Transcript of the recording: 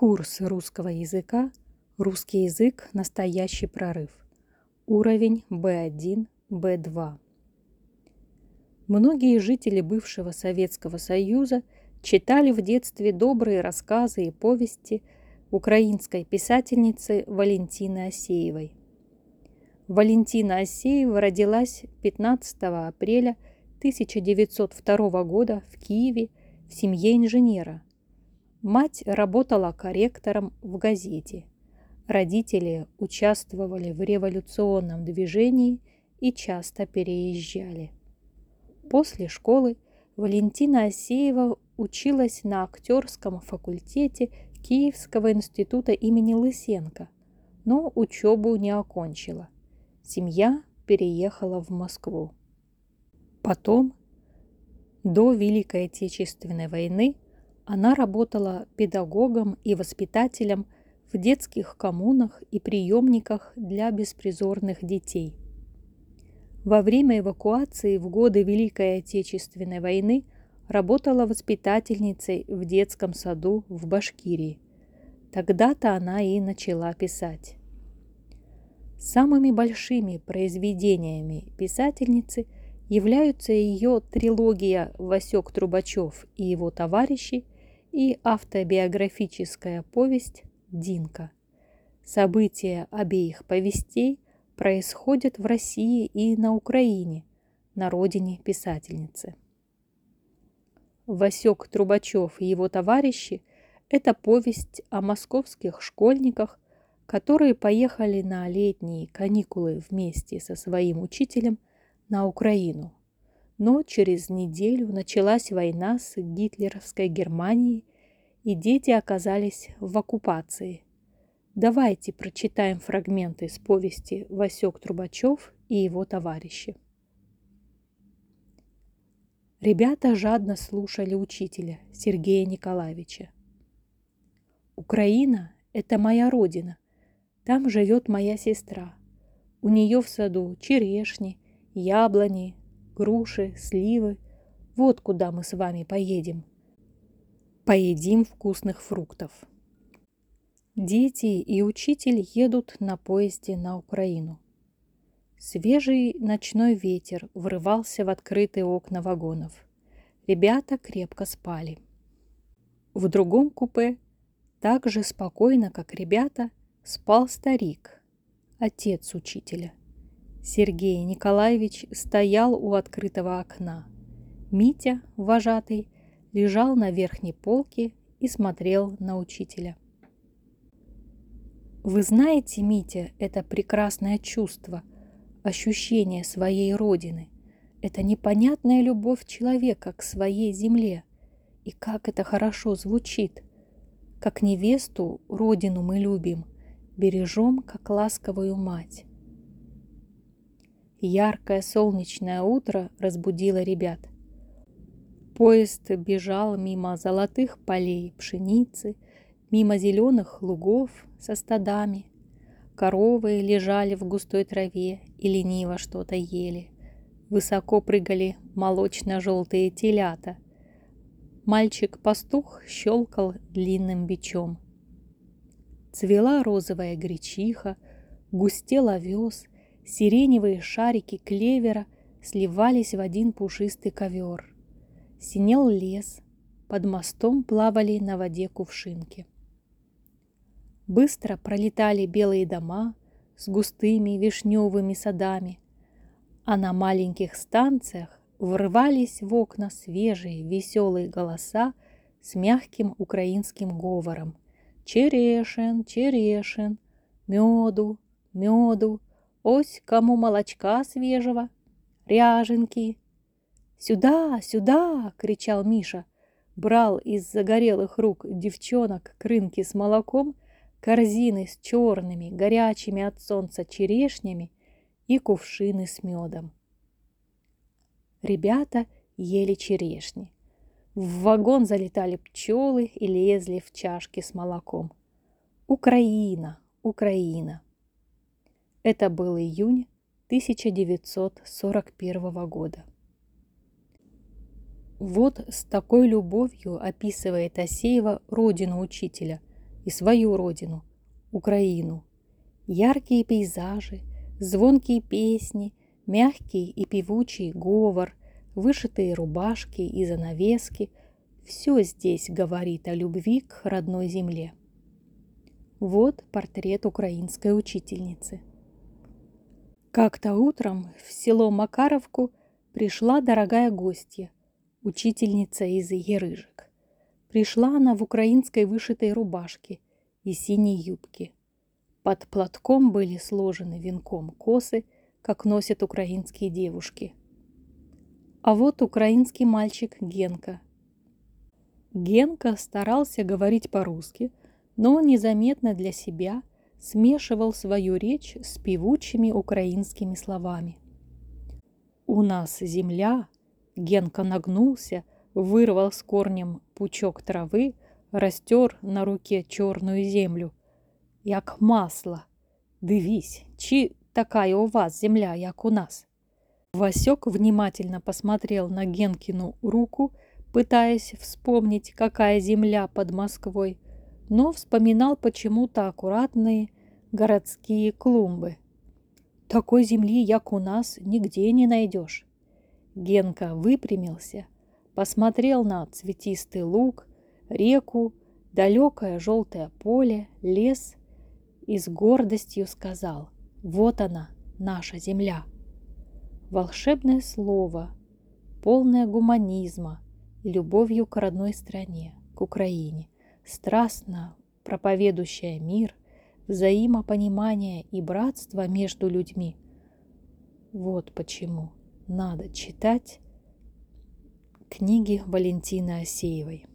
Курс русского языка. Русский язык. Настоящий прорыв. Уровень B1, B2. Многие жители бывшего Советского Союза читали в детстве добрые рассказы и повести украинской писательницы Валентины Осеевой. Валентина Осеева родилась 15 апреля 1902 года в Киеве в семье инженера – Мать работала корректором в газете. Родители участвовали в революционном движении и часто переезжали. После школы Валентина Осеева училась на актерском факультете Киевского института имени Лысенко, но учебу не окончила. Семья переехала в Москву. Потом, до Великой Отечественной войны, она работала педагогом и воспитателем в детских коммунах и приемниках для беспризорных детей. Во время эвакуации в годы Великой Отечественной войны работала воспитательницей в детском саду в Башкирии. Тогда-то она и начала писать. Самыми большими произведениями писательницы являются ее трилогия «Васек Трубачев и его товарищи» и автобиографическая повесть «Динка». События обеих повестей происходят в России и на Украине, на родине писательницы. Васек Трубачев и его товарищи – это повесть о московских школьниках, которые поехали на летние каникулы вместе со своим учителем на Украину – но через неделю началась война с гитлеровской Германией, и дети оказались в оккупации. Давайте прочитаем фрагменты из повести «Васек Трубачев и его товарищи». Ребята жадно слушали учителя Сергея Николаевича. «Украина – это моя родина. Там живет моя сестра. У нее в саду черешни, яблони, груши, сливы. Вот куда мы с вами поедем. Поедим вкусных фруктов. Дети и учитель едут на поезде на Украину. Свежий ночной ветер врывался в открытые окна вагонов. Ребята крепко спали. В другом купе, так же спокойно, как ребята, спал старик, отец учителя. Сергей Николаевич стоял у открытого окна. Митя, вожатый, лежал на верхней полке и смотрел на учителя. Вы знаете, Митя, это прекрасное чувство, ощущение своей родины. Это непонятная любовь человека к своей земле. И как это хорошо звучит. Как невесту родину мы любим, бережем, как ласковую мать. Яркое солнечное утро разбудило ребят. Поезд бежал мимо золотых полей пшеницы, мимо зеленых лугов со стадами. Коровы лежали в густой траве и лениво что-то ели. Высоко прыгали молочно-желтые телята. Мальчик-пастух щелкал длинным бичом. Цвела розовая гречиха, густел овес, Сиреневые шарики клевера сливались в один пушистый ковер. Синел лес, под мостом плавали на воде кувшинки. Быстро пролетали белые дома с густыми вишневыми садами, а на маленьких станциях врывались в окна свежие веселые голоса с мягким украинским говором. Черешен, черешен, меду, меду, Ось кому молочка свежего, ряженки. «Сюда, сюда!» — кричал Миша. Брал из загорелых рук девчонок крынки с молоком, корзины с черными, горячими от солнца черешнями и кувшины с медом. Ребята ели черешни. В вагон залетали пчелы и лезли в чашки с молоком. Украина, Украина. Это был июнь 1941 года. Вот с такой любовью описывает Асеева родину учителя, и свою родину, Украину. Яркие пейзажи, звонкие песни, мягкий и певучий говор, вышитые рубашки и занавески – все здесь говорит о любви к родной земле. Вот портрет украинской учительницы. Как-то утром в село Макаровку пришла дорогая гостья, учительница из Ерыжек. Пришла она в украинской вышитой рубашке и синей юбке. Под платком были сложены венком косы, как носят украинские девушки. А вот украинский мальчик Генка. Генка старался говорить по-русски, но незаметно для себя смешивал свою речь с певучими украинскими словами. «У нас земля», Генка нагнулся, вырвал с корнем пучок травы, растер на руке черную землю. Як масло. Дивись, чи такая у вас земля, як у нас. Васек внимательно посмотрел на Генкину руку, пытаясь вспомнить, какая земля под Москвой, но вспоминал почему-то аккуратные городские клумбы. Такой земли, як у нас, нигде не найдешь. Генка выпрямился, посмотрел на цветистый луг, реку, далекое желтое поле, лес и с гордостью сказал «Вот она, наша земля». Волшебное слово, полное гуманизма любовью к родной стране, к Украине, страстно проповедующая мир, взаимопонимание и братство между людьми. Вот почему надо читать книги Валентины Осеевой.